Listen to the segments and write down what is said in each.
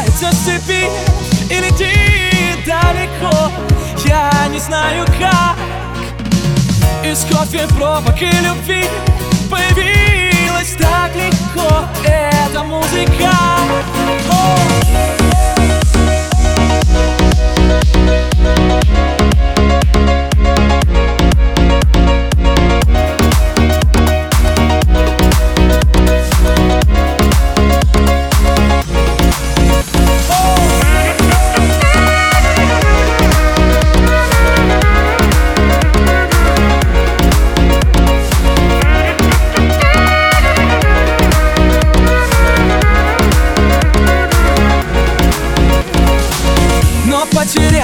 срывается с цепи И летит далеко. Я не знаю как. Из кофе, пробок и любви Появилась так легко. Эта музыка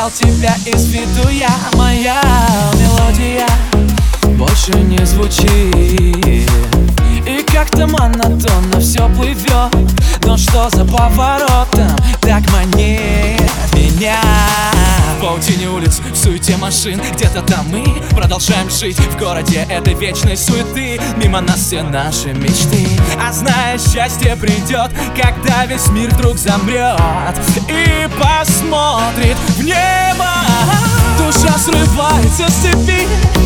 потерял тебя из виду я Моя мелодия больше не звучит. И как-то монотонно все плывет Но что за поворотом? Так манит меня. В паутине улиц, в суете машин Где-то там мы продолжаем жить. В городе этой вечной суеты Мимо нас все наши мечты. А зная, счастье придет Когда весь мир вдруг замрет И посмотрит срывается с цепи И